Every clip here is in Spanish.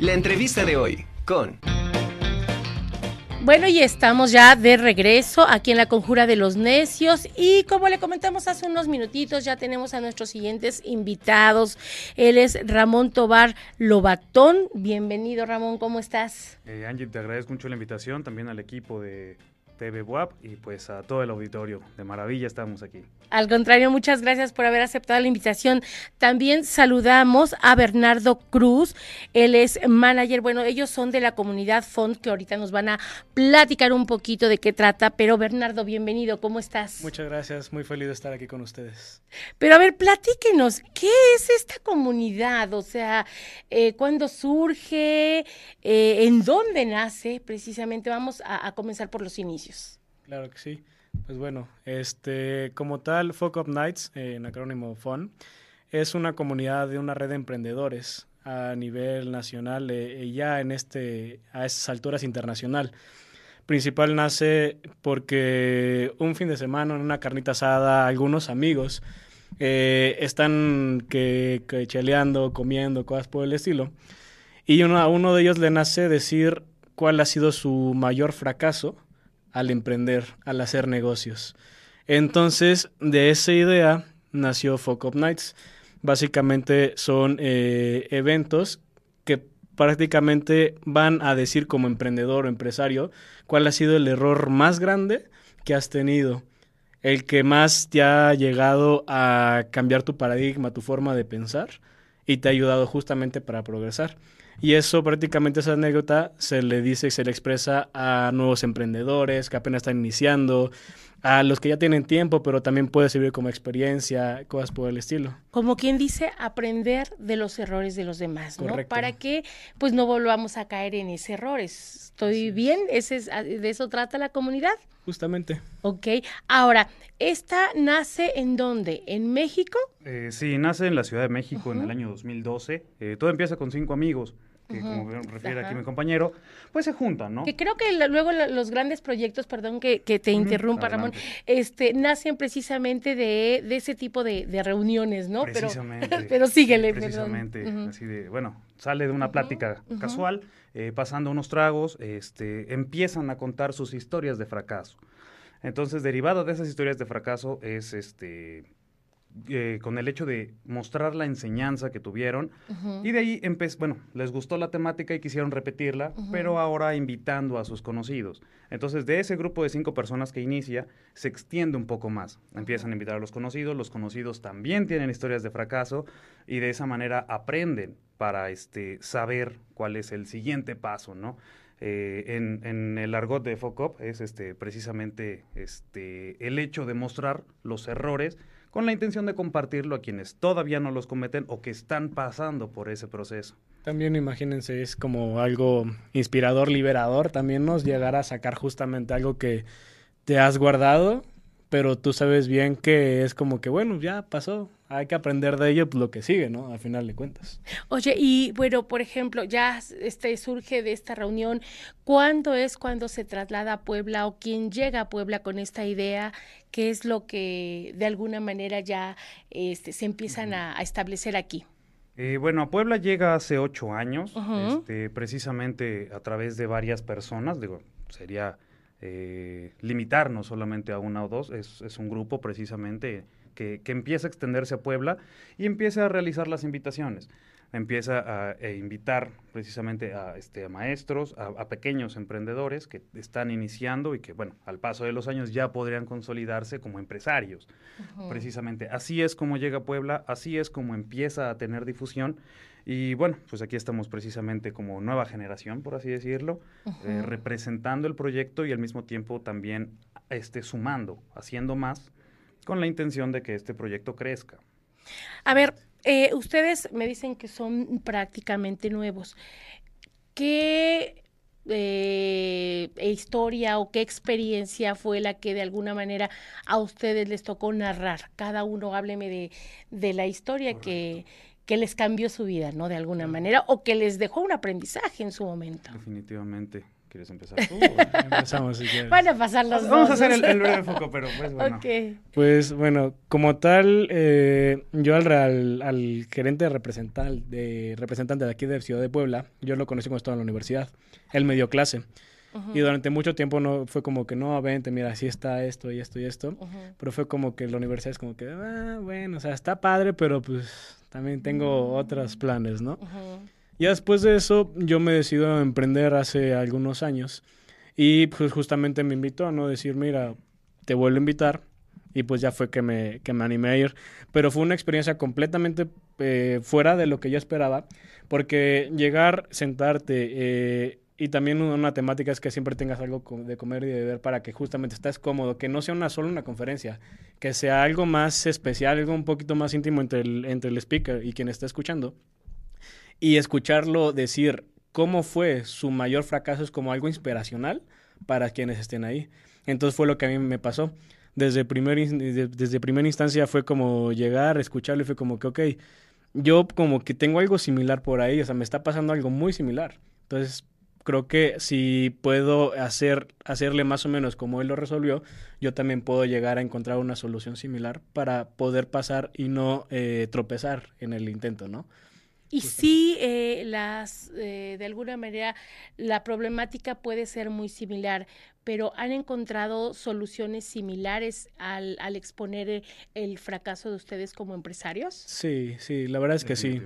La entrevista de hoy con... Bueno, y estamos ya de regreso aquí en la Conjura de los Necios y como le comentamos hace unos minutitos, ya tenemos a nuestros siguientes invitados. Él es Ramón Tobar Lobatón. Bienvenido, Ramón, ¿cómo estás? Eh, Angie, te agradezco mucho la invitación, también al equipo de TV WAP y pues a todo el auditorio. De maravilla estamos aquí. Al contrario, muchas gracias por haber aceptado la invitación. También saludamos a Bernardo Cruz, él es manager, bueno, ellos son de la comunidad Font que ahorita nos van a platicar un poquito de qué trata, pero Bernardo, bienvenido, ¿cómo estás? Muchas gracias, muy feliz de estar aquí con ustedes. Pero a ver, platíquenos, ¿qué es esta comunidad? O sea, eh, ¿cuándo surge? Eh, ¿En dónde nace? Precisamente vamos a, a comenzar por los inicios. Claro que sí. Pues bueno, este, como tal, Fuck Up Nights, eh, en acrónimo FUN, es una comunidad de una red de emprendedores a nivel nacional eh, ya en este, a estas alturas internacional. Principal nace porque un fin de semana en una carnita asada, algunos amigos eh, están que, que, cheleando, comiendo, cosas por el estilo. Y uno, a uno de ellos le nace decir cuál ha sido su mayor fracaso al emprender, al hacer negocios. Entonces, de esa idea nació Fuck Up Nights. Básicamente son eh, eventos que prácticamente van a decir como emprendedor o empresario cuál ha sido el error más grande que has tenido, el que más te ha llegado a cambiar tu paradigma, tu forma de pensar y te ha ayudado justamente para progresar. Y eso prácticamente esa anécdota se le dice y se le expresa a nuevos emprendedores que apenas están iniciando, a los que ya tienen tiempo, pero también puede servir como experiencia, cosas por el estilo. Como quien dice, aprender de los errores de los demás, ¿no? Correcto. Para que pues no volvamos a caer en ese error. ¿Estoy bien? ¿Ese es, ¿De eso trata la comunidad? Justamente. Ok. Ahora, ¿esta nace en dónde? ¿En México? Eh, sí, nace en la Ciudad de México en el año 2012. Eh, todo empieza con cinco amigos que como refiere Ajá. aquí mi compañero, pues se juntan, ¿no? Que creo que la- luego la- los grandes proyectos, perdón que, que te interrumpa, Ramón, este, nacen precisamente de, de ese tipo de, de reuniones, ¿no? Pero, Precisamente. pero síguele, Precisamente, perdón. Así de, bueno, sale de una plática casual, eh, pasando unos tragos, este, empiezan a contar sus historias de fracaso. Entonces, derivado de esas historias de fracaso es este eh, con el hecho de mostrar la enseñanza que tuvieron y de ahí empezó, bueno, les gustó la temática y quisieron repetirla, pero ahora invitando a sus conocidos. Entonces, de ese grupo de cinco personas que inicia, se extiende un poco más. Empiezan a invitar a los conocidos, los conocidos también tienen historias de fracaso y de esa manera aprenden para este, saber cuál es el siguiente paso, ¿no? Eh, en, en el argot de FOCOP es este, precisamente este, el hecho de mostrar los errores con la intención de compartirlo a quienes todavía no los cometen o que están pasando por ese proceso. También imagínense, es como algo inspirador, liberador, también nos llegar a sacar justamente algo que te has guardado, pero tú sabes bien que es como que, bueno, ya pasó, hay que aprender de ello pues, lo que sigue, ¿no? Al final de cuentas. Oye, y bueno, por ejemplo, ya este surge de esta reunión, ¿cuándo es cuando se traslada a Puebla o quién llega a Puebla con esta idea? ¿Qué es lo que de alguna manera ya este, se empiezan a, a establecer aquí? Eh, bueno, a Puebla llega hace ocho años, este, precisamente a través de varias personas, digo, sería eh, limitarnos solamente a una o dos, es, es un grupo precisamente que, que empieza a extenderse a Puebla y empieza a realizar las invitaciones. Empieza a, a invitar precisamente a, este, a maestros, a, a pequeños emprendedores que están iniciando y que, bueno, al paso de los años ya podrían consolidarse como empresarios. Precisamente, así es como llega a Puebla, así es como empieza a tener difusión. Y bueno, pues aquí estamos precisamente como nueva generación, por así decirlo, eh, representando el proyecto y al mismo tiempo también este, sumando, haciendo más, con la intención de que este proyecto crezca. A ver, eh, ustedes me dicen que son prácticamente nuevos. ¿Qué eh, historia o qué experiencia fue la que de alguna manera a ustedes les tocó narrar? Cada uno hábleme de, de la historia que, que les cambió su vida, ¿no? De alguna manera, o que les dejó un aprendizaje en su momento. Definitivamente. ¿Quieres empezar tú? Empezamos si quieres. Van a pasar los Vamos a dos, hacer ¿no? el, el breve foco, pero pues bueno. Ok. Pues bueno, como tal, eh, yo al, al, al gerente representante de, representante de aquí de Ciudad de Puebla, yo lo conocí cuando estaba en la universidad. Él me dio clase. Ujú, Y durante mucho tiempo no fue como que, no, vente, mira, así está esto y esto y esto. ujú. Pero fue como que la universidad es como que, ah, bueno, o sea, está padre, pero pues también tengo otros planes, ¿no? Ya después de eso, yo me decido a emprender hace algunos años. Y pues justamente me invitó a no decir, mira, te vuelvo a invitar. Y pues ya fue que me, que me animé a ir. Pero fue una experiencia completamente eh, fuera de lo que yo esperaba. Porque llegar, sentarte, eh, y también una temática es que siempre tengas algo de comer y de beber para que justamente estés cómodo, que no sea una solo una conferencia, que sea algo más especial, algo un poquito más íntimo entre el, entre el speaker y quien está escuchando y escucharlo decir cómo fue su mayor fracaso es como algo inspiracional para quienes estén ahí. Entonces fue lo que a mí me pasó. Desde, primer, desde primera instancia fue como llegar, escucharlo y fue como que, ok, yo como que tengo algo similar por ahí, o sea, me está pasando algo muy similar. Entonces creo que si puedo hacer, hacerle más o menos como él lo resolvió, yo también puedo llegar a encontrar una solución similar para poder pasar y no eh, tropezar en el intento, ¿no? Y sí, eh, las, eh, de alguna manera, la problemática puede ser muy similar, pero ¿han encontrado soluciones similares al, al exponer el, el fracaso de ustedes como empresarios? Sí, sí, la verdad es que sí.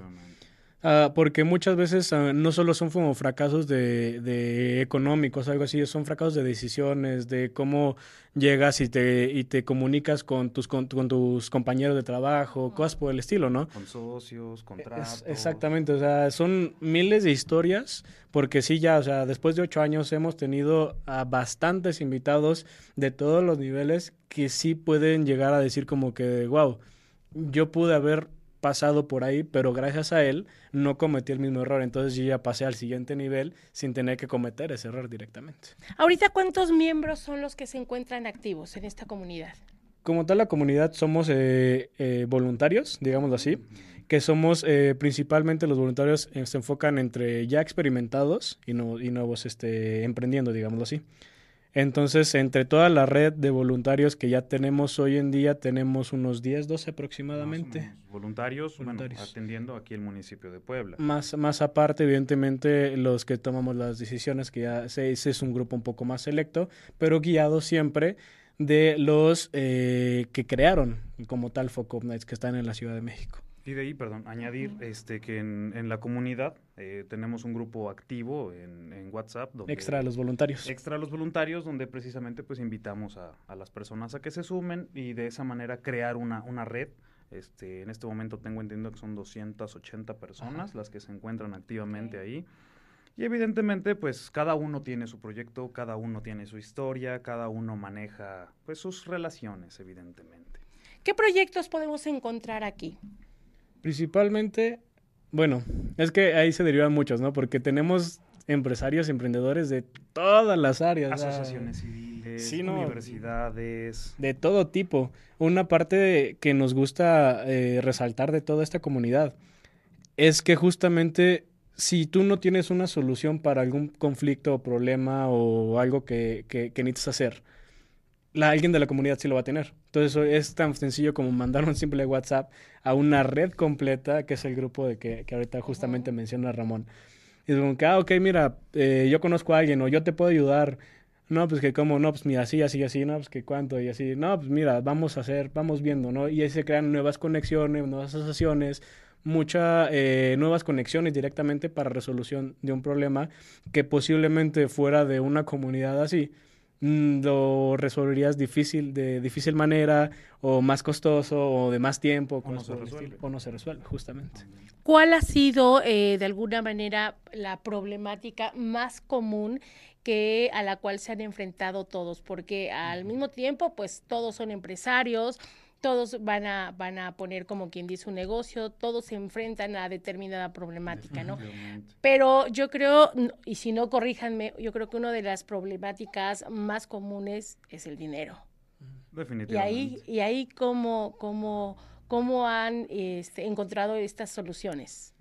Ah, porque muchas veces ah, no solo son como fracasos de, de económicos, algo así, son fracasos de decisiones, de cómo llegas y te, y te comunicas con tus, con, con tus compañeros de trabajo, cosas por el estilo, ¿no? Con socios, Es- contratos. exactamente, o sea, son miles de historias, porque sí, ya, o sea, después de ocho años hemos tenido a bastantes invitados de todos los niveles que sí pueden llegar a decir como que, wow, yo pude haber pasado por ahí, pero gracias a él no cometí el mismo error, entonces yo ya pasé al siguiente nivel sin tener que cometer ese error directamente. Ahorita, ¿cuántos miembros son los que se encuentran activos en esta comunidad? Como tal, la comunidad somos eh, eh, voluntarios, digámoslo así, que somos eh, principalmente los voluntarios se enfocan entre ya experimentados y, no- y nuevos este, emprendiendo, digámoslo así. Entonces, entre toda la red de voluntarios que ya tenemos hoy en día, tenemos unos 10, 12 aproximadamente. Voluntarios, bueno, atendiendo aquí el municipio de Puebla. Más, más aparte, evidentemente, los que tomamos las decisiones, que ya se, ese es un grupo un poco más selecto, pero guiado siempre de los eh, que crearon como tal Focus Nights que están en la Ciudad de México. Y de ahí, perdón, añadir este que en, en la comunidad eh, tenemos un grupo activo en, en WhatsApp. Donde, Extra a los voluntarios. Extra a los voluntarios, donde precisamente pues invitamos a, a las personas a que se sumen y de esa manera crear una, una red. Este, en este momento tengo entendido que son 280 personas las que se encuentran activamente ahí. Y evidentemente, pues cada uno tiene su proyecto, cada uno tiene su historia, cada uno maneja pues sus relaciones, evidentemente. ¿Qué proyectos podemos encontrar aquí? Principalmente, bueno, es que ahí se derivan muchos, ¿no? Porque tenemos empresarios, emprendedores de todas las áreas. Asociaciones civiles, sí, no. universidades. De todo tipo. Una parte de- que nos gusta eh, resaltar de toda esta comunidad es que justamente si tú no tienes una solución para algún conflicto o problema o algo que, que, que necesitas hacer, la, alguien de la comunidad sí lo va a tener. Entonces eso es tan sencillo como mandar un simple WhatsApp a una red completa, que es el grupo de que, que ahorita justamente menciona Ramón. Y es como que, ah, ok, mira, eh, yo conozco a alguien o yo te puedo ayudar. No, pues que como, no, pues mira, así, así, así, no, pues que cuánto y así. No, pues mira, vamos a hacer, vamos viendo, ¿no? Y ahí se crean nuevas conexiones, nuevas asociaciones, muchas nuevas conexiones directamente para resolución de un problema que posiblemente fuera de una comunidad así lo resolverías difícil de difícil manera o más costoso o de más tiempo O no se resuelve. o no se resuelve justamente ¿Cuál ha sido, eh, de alguna manera, la problemática más común que a la cual se han enfrentado todos? Porque al mismo tiempo, pues todos son empresarios, todos van a, van a poner como quien dice un negocio, todos se enfrentan a determinada problemática, ¿no? Pero yo creo, y si no corríjanme, yo creo que una de las problemáticas más comunes es el dinero. Y Definitivamente. ahí, y ahí cómo, cómo, cómo han este, encontrado estas soluciones.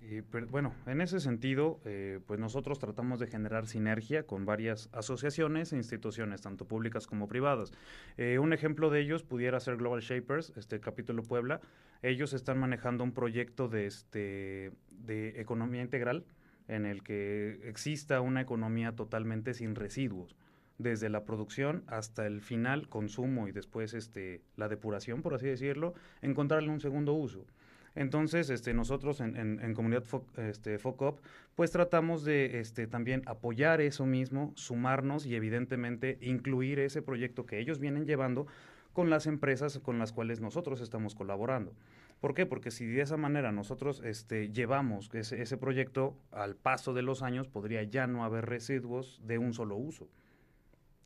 bueno, en ese sentido, eh, pues nosotros tratamos de generar sinergia con varias asociaciones e instituciones, tanto públicas como privadas. Eh, un ejemplo de ellos pudiera ser Global Shapers, este capítulo Puebla. Ellos están manejando un proyecto de, este, de economía integral en el que exista una economía totalmente sin residuos desde la producción hasta el final, consumo y después este, la depuración, por así decirlo, encontrarle un segundo uso. Entonces, este, nosotros en, en, Comunidad este, FOCOP, pues tratamos de este, también apoyar eso mismo, sumarnos y evidentemente incluir ese proyecto que ellos vienen llevando con las empresas con las cuales nosotros estamos colaborando. ¿Por qué? Porque si de esa manera nosotros este, llevamos ese, ese proyecto al paso de los años, podría ya no haber residuos de un solo uso.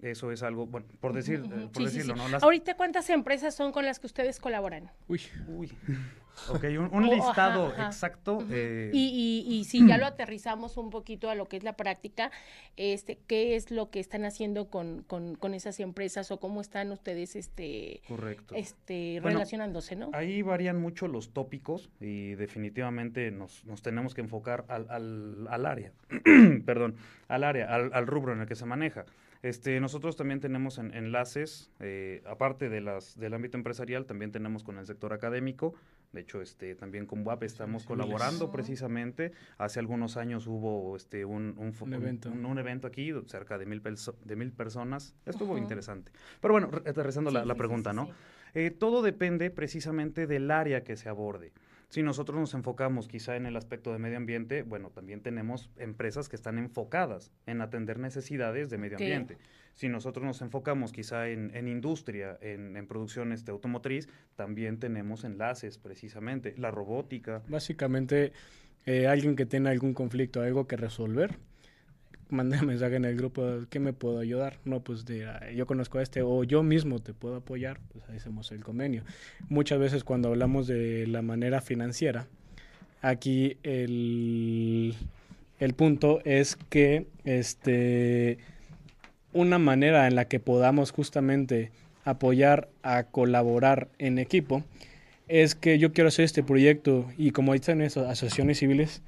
Eso es algo, bueno, por, decir, por decirlo, ¿no? Ahorita, ¿cuántas empresas son con las que ustedes colaboran? Uy, uy. Ok, un, listado exacto. Eh, y, y, y, si ya lo aterrizamos un poquito a lo que es la práctica, este, ¿qué es lo que están haciendo con, con, con esas empresas o cómo están ustedes este, Correcto. este, relacionándose, no? Ahí varían mucho los tópicos y definitivamente nos, nos tenemos que enfocar al, al, al área, perdón, al área, al, al rubro en el que se maneja. Este, nosotros también tenemos enlaces, eh, aparte de las, del ámbito empresarial, también tenemos con el sector académico. De hecho, este, también con WAP estamos colaborando precisamente. Hace algunos años hubo este, un, un, evento. Un, evento. aquí, cerca de mil, de mil personas. Estuvo interesante. Pero bueno, aterrizando la, la, pregunta, ¿no? Eh, todo depende precisamente del área que se aborde. Si nosotros nos enfocamos quizá en el aspecto de medio ambiente, bueno, también tenemos empresas que están enfocadas en atender necesidades de medio ambiente. Si nosotros nos enfocamos quizá en, industria, en, en, producción este, automotriz, también tenemos enlaces precisamente. La robótica. Básicamente, eh, alguien que tenga algún conflicto, algo que resolver, mandé un mensaje en el grupo, ¿qué me puedo ayudar? No, pues de, ah, yo conozco a este o yo mismo te puedo apoyar, pues ahí hacemos el convenio. Muchas veces cuando hablamos de la manera financiera, aquí el, el punto es que este, una manera en la que podamos justamente apoyar a colaborar en equipo es que yo quiero hacer este proyecto y como dicen esas asociaciones civiles,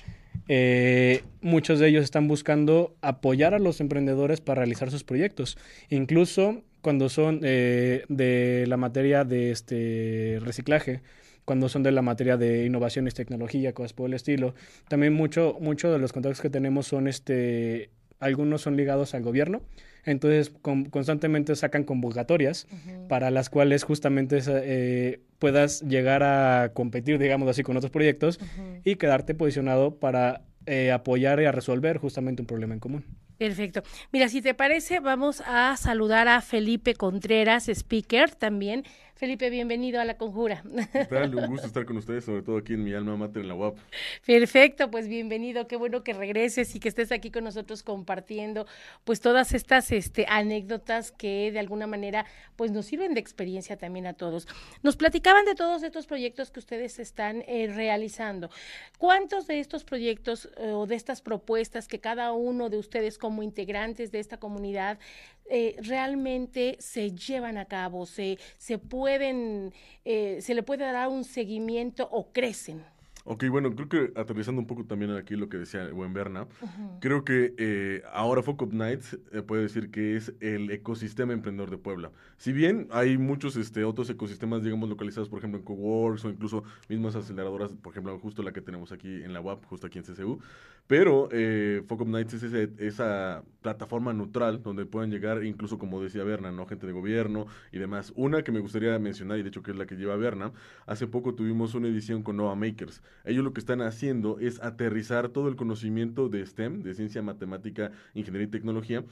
eh, muchos de ellos están buscando apoyar a los emprendedores para realizar sus proyectos. Incluso cuando son eh, de la materia de este reciclaje, cuando son de la materia de innovaciones, tecnología, cosas por el estilo. También mucho, mucho de los contactos que tenemos son este, algunos son ligados al gobierno, entonces constantemente sacan convocatorias para las cuales justamente eh, puedas llegar a competir, digamos así, con otros proyectos y quedarte posicionado para eh, apoyar y a resolver justamente un problema en común. Perfecto. Mira, si te parece, vamos a saludar a Felipe Contreras, speaker también. Felipe, bienvenido a La Conjura. ¿Qué tal? Un gusto estar con ustedes, sobre todo aquí en mi alma mater en la UAP. Perfecto, pues bienvenido. Qué bueno que regreses y que estés aquí con nosotros compartiendo pues todas estas este, anécdotas que de alguna manera pues nos sirven de experiencia también a todos. Nos platicaban de todos estos proyectos que ustedes están eh, realizando. ¿Cuántos de estos proyectos eh, o de estas propuestas que cada uno de ustedes como integrantes de esta comunidad eh, realmente se llevan a cabo, se, se pueden, eh, se le puede dar un seguimiento o crecen. Ok, bueno, creo que aterrizando un poco también aquí lo que decía Buen Berna, creo que eh, ahora Focus Nights eh, puede decir que es el ecosistema emprendedor de Puebla. Si bien hay muchos este, otros ecosistemas, digamos, localizados, por ejemplo, en Coworks o incluso mismas aceleradoras, por ejemplo, justo la que tenemos aquí en la UAP, justo aquí en CCU, pero eh, Focus Nights es esa plataforma neutral donde pueden llegar, incluso como decía Berna, ¿no? Gente de gobierno y demás. Una que me gustaría mencionar, y de hecho que es la que lleva Berna, hace poco tuvimos una edición con Nova Makers ellos lo que están haciendo es aterrizar todo el conocimiento de STEM, de ciencia, matemática, ingeniería y tecnología,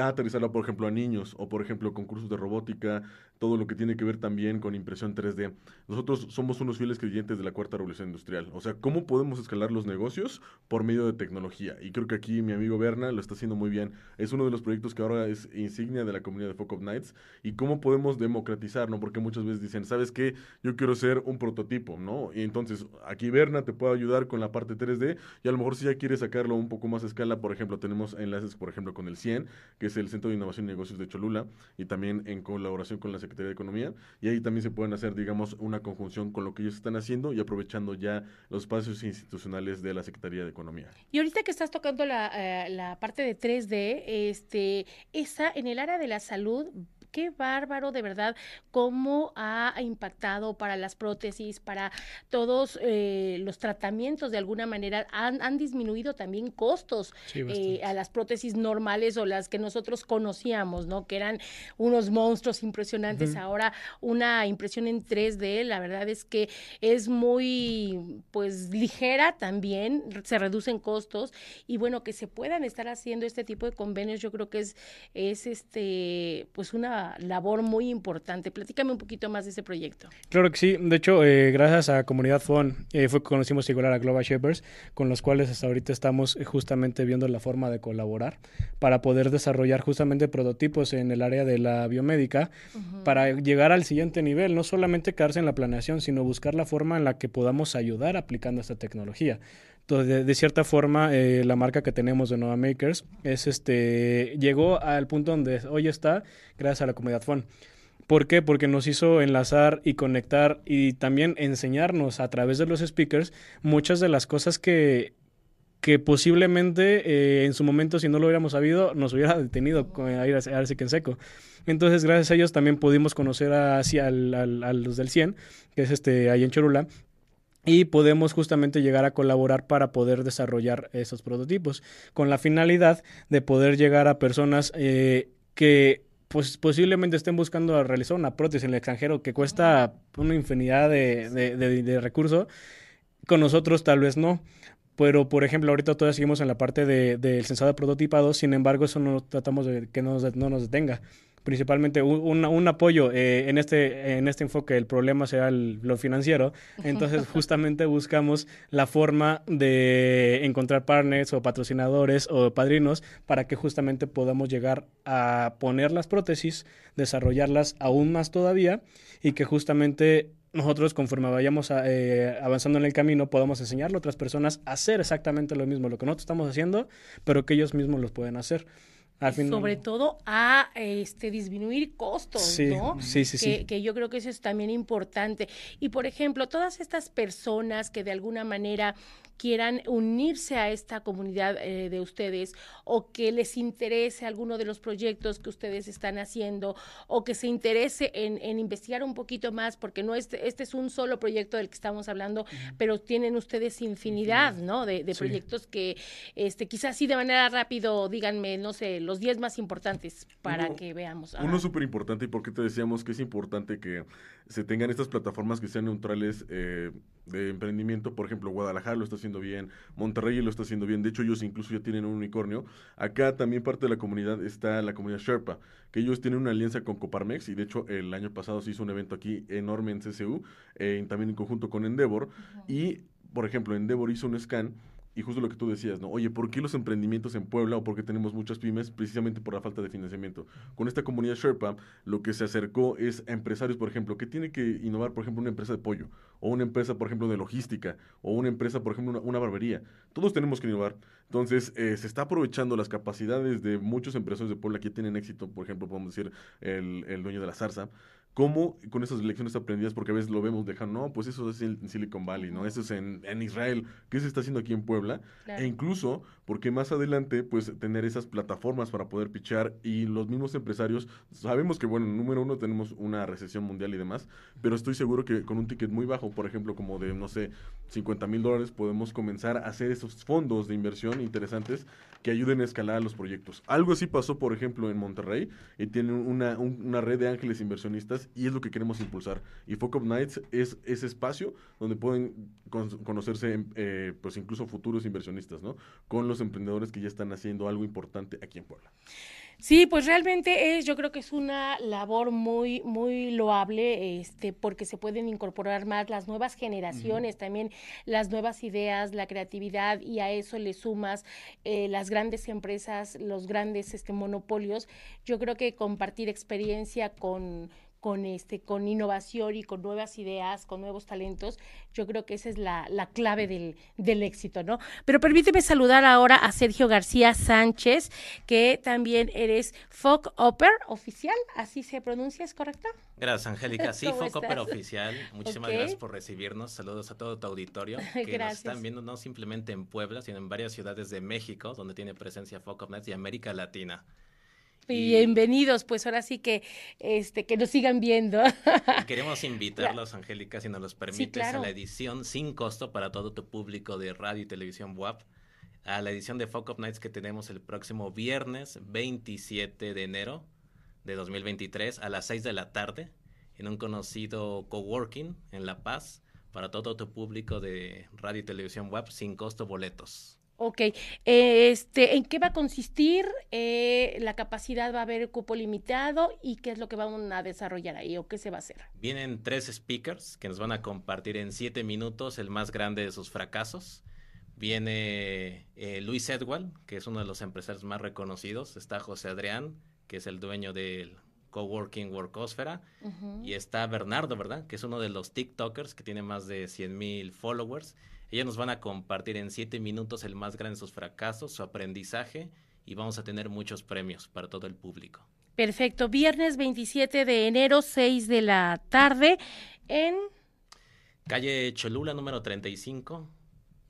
a aterrizarlo, por ejemplo, a niños o, por ejemplo, concursos de robótica, todo lo que tiene que ver también con impresión 3D. Nosotros somos unos fieles creyentes de la cuarta revolución industrial. O sea, ¿cómo podemos escalar los negocios por medio de tecnología? Y creo que aquí mi amigo Berna lo está haciendo muy bien. Es uno de los proyectos que ahora es insignia de la comunidad de Focus Nights. ¿Y cómo podemos democratizarlo? Porque muchas veces dicen, ¿sabes qué? Yo quiero ser un prototipo, ¿no? Y entonces aquí Berna te puede ayudar con la parte 3D y a lo mejor si ya quieres sacarlo un poco más a escala, por ejemplo, tenemos enlaces, por ejemplo, con el 100, que que es el Centro de Innovación y Negocios de Cholula, y también en colaboración con la Secretaría de Economía. Y ahí también se pueden hacer, digamos, una conjunción con lo que ellos están haciendo y aprovechando ya los espacios institucionales de la Secretaría de Economía. Y ahorita que estás tocando la, eh, la parte de 3D, este, esa en el área de la salud qué bárbaro de verdad cómo ha impactado para las prótesis, para todos eh, los tratamientos de alguna manera, han, han disminuido también costos eh, a las prótesis normales o las que nosotros conocíamos, ¿no? Que eran unos monstruos impresionantes. Ahora una impresión en 3D, la verdad es que es muy, pues, ligera también, se reducen costos y bueno, que se puedan estar haciendo este tipo de convenios, yo creo que es, es este, pues una labor muy importante. Platícame un poquito más de ese proyecto. Claro que sí. De hecho, eh, gracias a Comunidad FON eh, fue que conocimos igual a Global Shepherds, con los cuales hasta ahorita estamos eh, justamente viendo la forma de colaborar para poder desarrollar justamente prototipos en el área de la biomédica para llegar al siguiente nivel, no solamente quedarse en la planeación, sino buscar la forma en la que podamos ayudar aplicando esta tecnología. Entonces, de, cierta forma, eh, la marca que tenemos de Nova Makers es este llegó al punto donde hoy está gracias a la comunidad FON. ¿Por qué? Porque nos hizo enlazar y conectar y también enseñarnos a través de los speakers muchas de las cosas que, que posiblemente eh, en su momento, si no lo hubiéramos sabido, nos hubiera detenido a ir a, a en seco. Entonces, gracias a ellos también pudimos conocer a, a los del 100, que es este ahí en Cholula, y podemos justamente llegar a colaborar para poder desarrollar esos prototipos con la finalidad de poder llegar a personas eh, que pues posiblemente estén buscando realizar una prótesis en el extranjero que cuesta una infinidad de, de, recursos, con nosotros tal vez no. Pero, por ejemplo, ahorita todavía seguimos en la parte del de, sensado prototipado, sin embargo, eso no tratamos de que no nos detenga principalmente un, un apoyo eh, en, este, en este enfoque, el problema será lo financiero, entonces justamente buscamos la forma de encontrar partners o patrocinadores o padrinos para que justamente podamos llegar a poner las prótesis, desarrollarlas aún más todavía y que justamente nosotros conforme vayamos eh, avanzando en el camino podamos enseñarle a otras personas a hacer exactamente lo mismo, lo que nosotros estamos haciendo, pero que ellos mismos los pueden hacer sobre todo a este disminuir costos, ¿no? Sí, sí, sí. Que yo creo que eso es también importante. Y por ejemplo, todas estas personas que de alguna manera quieran unirse a esta comunidad eh, de ustedes o que les interese alguno de los proyectos que ustedes están haciendo o que se interese en, investigar un poquito más, porque no este, este es un solo proyecto del que estamos hablando, pero tienen ustedes infinidad, ¿no? De, proyectos que este, quizás sí de manera rápido, díganme, no sé, los 10 más importantes para que veamos. Uno súper importante, y por qué te decíamos que es importante que se tengan estas plataformas que sean neutrales eh, de emprendimiento. Por ejemplo, Guadalajara lo está haciendo bien, Monterrey lo está haciendo bien. De hecho, ellos incluso ya tienen un unicornio. Acá también parte de la comunidad está la comunidad Sherpa, que ellos tienen una alianza con Coparmex y de hecho el año pasado se hizo un evento aquí enorme en CCU, eh, también en conjunto con Endeavor. Y, por ejemplo, Endeavor hizo un scan y justo lo que tú decías, ¿no? Oye, ¿por qué los emprendimientos en Puebla o por qué tenemos muchas pymes? Precisamente por la falta de financiamiento. Con esta comunidad Sherpa, lo que se acercó es a empresarios, por ejemplo, que tiene que innovar, por ejemplo, una empresa de pollo, o una empresa, por ejemplo, de logística, o una empresa, por ejemplo, una, barbería. Todos tenemos que innovar. Entonces, eh, se está aprovechando las capacidades de muchos empresarios de Puebla que tienen éxito, por ejemplo, podemos decir el, el dueño de la zarza, cómo con esas lecciones aprendidas, porque a veces lo vemos dejando, no, pues eso es en Silicon Valley, ¿no? Eso es en, en Israel, ¿qué se está haciendo aquí en Puebla? E incluso, porque más adelante, pues tener esas plataformas para poder pichar y los mismos empresarios, sabemos que, bueno, número uno, tenemos una recesión mundial y demás, pero estoy seguro que con un ticket muy bajo, por ejemplo, como de, no sé, 50 mil dólares, podemos comenzar a hacer esos fondos de inversión interesantes que ayuden a escalar los proyectos. Algo así pasó, por ejemplo, en Monterrey, y tienen una, una red de ángeles inversionistas y es lo que queremos impulsar. Y Focus Nights es ese espacio donde pueden conocerse eh, pues incluso futuros inversionistas, ¿no? Con los emprendedores que ya están haciendo algo importante aquí en Puebla. Sí, pues realmente es, yo creo que es una labor muy, muy loable, este, porque se pueden incorporar más las nuevas generaciones, también las nuevas ideas, la creatividad, y a eso le sumas eh, las grandes empresas, los grandes este, monopolios. Yo creo que compartir experiencia con con este, con innovación y con nuevas ideas, con nuevos talentos. Yo creo que esa es la, la clave del, del éxito, ¿no? Pero permíteme saludar ahora a Sergio García Sánchez, que también eres Folk Opera oficial, así se pronuncia, ¿es correcto? Gracias, Angélica. Sí, Folk Opera oficial. Muchísimas gracias por recibirnos. Saludos a todo tu auditorio que nos están viendo no simplemente en Puebla, sino en varias ciudades de México, donde tiene presencia Folk Nights y América Latina. Bienvenidos, pues ahora sí que este que nos sigan viendo. queremos invitarlos, Angélica, si nos los permites, a la edición sin costo para todo tu público de radio y televisión WAP, a la edición de Folk of Nights que tenemos el próximo viernes 27 de enero de 2023 a las 6 de la tarde en un conocido coworking en La Paz para todo tu público de radio y televisión WAP sin costo boletos. Ok, este, ¿en qué va a consistir? Eh, ¿La capacidad va a haber cupo limitado? ¿Y qué es lo que van a desarrollar ahí o qué se va a hacer? Vienen tres speakers que nos van a compartir en siete minutos el más grande de sus fracasos. Viene eh, Luis Edwal, que es uno de los empresarios más reconocidos. Está José Adrián, que es el dueño del coworking Workosfera. Y está Bernardo, ¿verdad? Que es uno de los TikTokers que tiene más de 100 mil followers. Ellos nos van a compartir en siete minutos el más grande de sus fracasos, su aprendizaje y vamos a tener muchos premios para todo el público. Perfecto. Viernes 27 de enero, 6 de la tarde, en... Calle Cholula, número 35,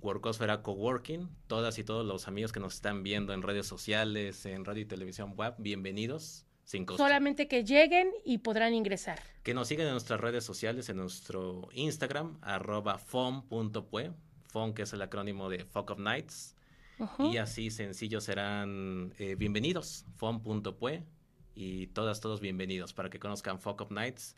Workosfera Coworking. Todas y todos los amigos que nos están viendo en redes sociales, en radio y televisión web, bienvenidos. Sin costo. Solamente que lleguen y podrán ingresar. Que nos sigan en nuestras redes sociales, en nuestro Instagram, arroba fom.pue, FON, que es el acrónimo de Fuck of Nights. Y así sencillo serán eh, bienvenidos, fon.pue y todas, todos bienvenidos para que conozcan Fuck of Nights,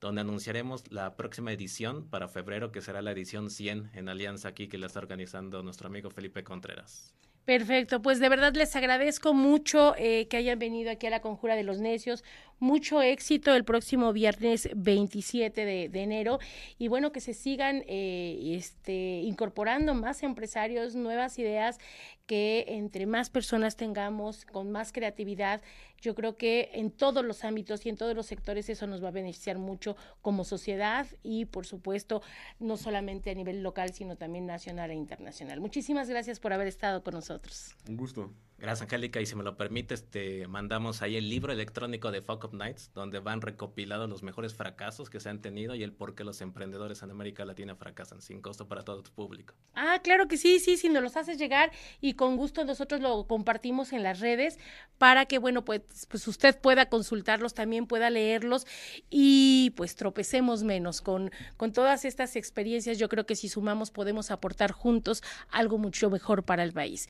donde anunciaremos la próxima edición para febrero, que será la edición 100 en alianza aquí que la está organizando nuestro amigo Felipe Contreras. Perfecto, pues de verdad les agradezco mucho eh, que hayan venido aquí a la Conjura de los Necios. Mucho éxito el próximo viernes 27 de, enero y bueno, que se sigan eh, este, incorporando más empresarios, nuevas ideas, que entre más personas tengamos con más creatividad, yo creo que en todos los ámbitos y en todos los sectores eso nos va a beneficiar mucho como sociedad y por supuesto no solamente a nivel local, sino también nacional e internacional. Muchísimas gracias por haber estado con nosotros. Un gusto. Gracias, Angélica. Y si me lo permites, te mandamos ahí el libro electrónico de Fuck Up Nights, donde van recopilados los mejores fracasos que se han tenido y el por qué los emprendedores en América Latina fracasan, sin costo para todo tu público. Ah, claro que sí, sí, si nos los haces llegar y con gusto nosotros lo compartimos en las redes para que, bueno, pues, pues usted pueda consultarlos, también pueda leerlos y pues tropecemos menos con, con todas estas experiencias. Yo creo que si sumamos podemos aportar juntos algo mucho mejor para el país.